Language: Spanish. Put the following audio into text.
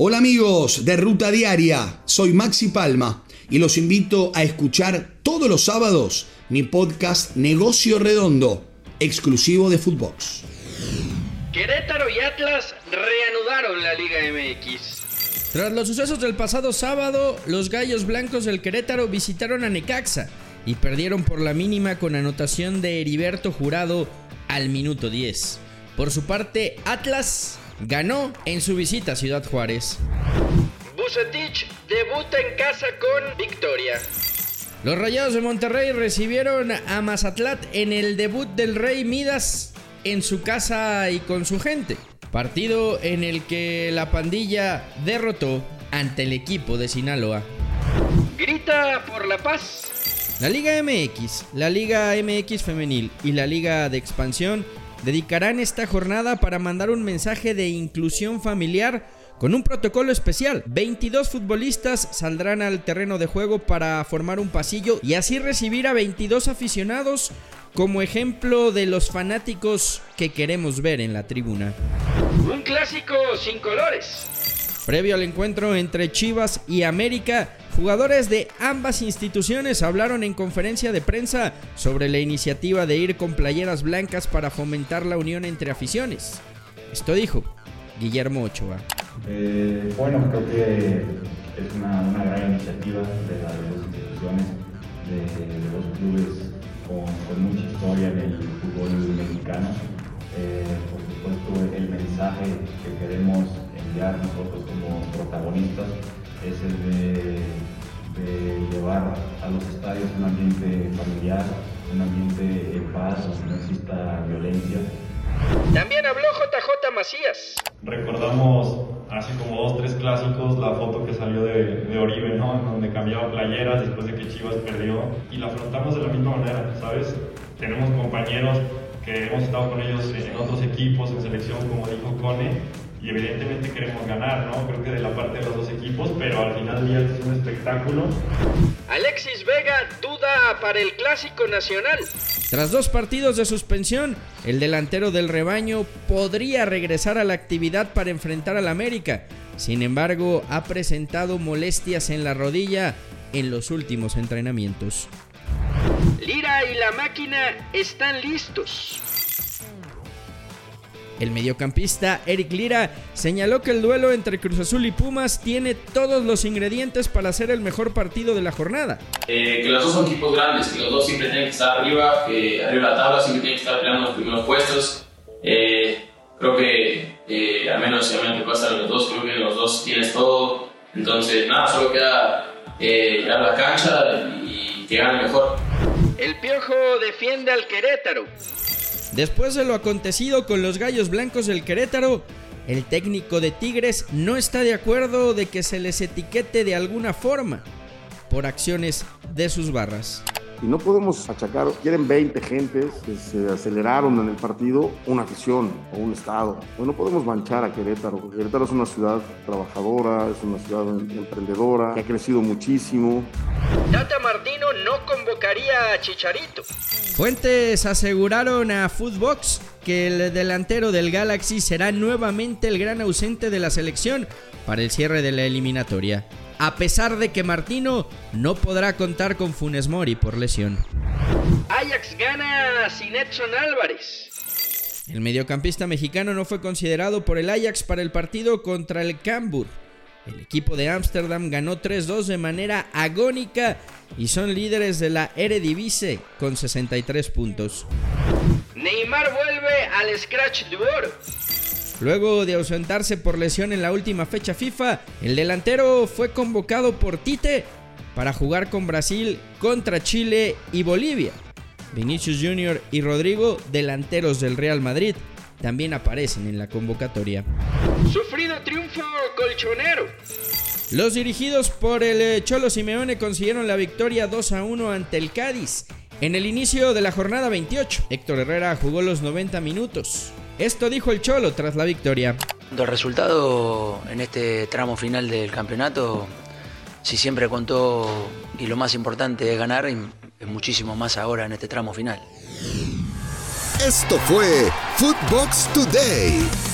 Hola amigos de Ruta Diaria, soy Maxi Palma y los invito a escuchar todos los sábados mi podcast Negocio Redondo, exclusivo de Footbox. Querétaro y Atlas reanudaron la Liga MX. Tras los sucesos del pasado sábado, los Gallos Blancos del Querétaro visitaron a Necaxa y perdieron por la mínima con anotación de Heriberto Jurado al minuto 10. Por su parte, Atlas ganó en su visita a Ciudad Juárez. Bucetich debuta en casa con victoria. Los Rayados de Monterrey recibieron a Mazatlat en el debut del Rey Midas en su casa y con su gente. Partido en el que la pandilla derrotó ante el equipo de Sinaloa. Grita por la paz. La Liga MX, la Liga MX femenil y la Liga de expansión dedicarán esta jornada para mandar un mensaje de inclusión familiar con un protocolo especial. 22 futbolistas saldrán al terreno de juego para formar un pasillo y así recibir a 22 aficionados como ejemplo de los fanáticos que queremos ver en la tribuna. Un clásico sin colores. Previo al encuentro entre Chivas y América, jugadores de ambas instituciones hablaron en conferencia de prensa sobre la iniciativa de ir con playeras blancas para fomentar la unión entre aficiones. Esto dijo Guillermo Ochoa. Eh, bueno, creo que es una, gran iniciativa de las dos instituciones, de, los clubes con, mucha historia en el fútbol mexicano. Eh, por supuesto, el mensaje que queremos enviar nosotros como protagonistas es el de, llevar a los estadios un ambiente familiar, un ambiente en paz, donde no exista violencia. También habló JJ Macías. Recordamos hace como dos, tres clásicos la foto que salió de, de Oribe, ¿no? En donde cambiaba playeras después de que Chivas perdió. Y la afrontamos de la misma manera, ¿sabes? Tenemos compañeros que hemos estado con ellos en otros equipos, en selección, como dijo Cone, y evidentemente queremos ganar, ¿no? Creo que de la parte de los dos equipos, pero al final del día es un espectáculo. Alexis Vega duda para el Clásico Nacional. Tras dos partidos de suspensión, el delantero del rebaño podría regresar a la actividad para enfrentar al América. Sin embargo, ha presentado molestias en la rodilla en los últimos entrenamientos. Lira y la máquina están listos. El mediocampista Eric Lira señaló que el duelo entre Cruz Azul y Pumas tiene todos los ingredientes para ser el mejor partido de la jornada. Eh, que los dos son equipos grandes, que los dos siempre tienen que estar arriba, que arriba de la tabla siempre tienen que estar peleando los primeros puestos. Eh, creo que eh, al menos si a mí me los dos, creo que los dos tienes todo. Entonces, nada, solo queda llegar a la cancha y que gane mejor. El Piojo defiende al Querétaro. Después de lo acontecido con los Gallos Blancos del Querétaro, el técnico de Tigres no está de acuerdo de que se les etiquete de alguna forma por acciones de sus barras. Y no podemos achacar, quieren 20 gentes que se aceleraron en el partido, una afición o un estado. Pues no podemos manchar a Querétaro. Querétaro es una ciudad trabajadora, es una ciudad emprendedora, que ha crecido muchísimo. Tata Martino no convocaría a Chicharito. Fuentes aseguraron a Footbox que el delantero del Galaxy será nuevamente el gran ausente de la selección para el cierre de la eliminatoria a pesar de que Martino no podrá contar con Funes Mori por lesión. Ajax gana sin Edson Álvarez. El mediocampista mexicano no fue considerado por el Ajax para el partido contra el Cambur. El equipo de Ámsterdam ganó 3-2 de manera agónica y son líderes de la Eredivisie con 63 puntos. Neymar vuelve al Scratch Oro. Luego de ausentarse por lesión en la última fecha FIFA, el delantero fue convocado por Tite para jugar con Brasil contra Chile y Bolivia. Vinicius Jr. y Rodrigo, delanteros del Real Madrid, también aparecen en la convocatoria. Sufrido triunfo colchonero. Los dirigidos por el eh, Cholo Simeone consiguieron la victoria 2 a 1 ante el Cádiz. En el inicio de la jornada 28, Héctor Herrera jugó los 90 minutos. Esto dijo el Cholo tras la victoria. El resultado en este tramo final del campeonato, si siempre contó y lo más importante es ganar, es muchísimo más ahora en este tramo final. Esto fue Footbox Today.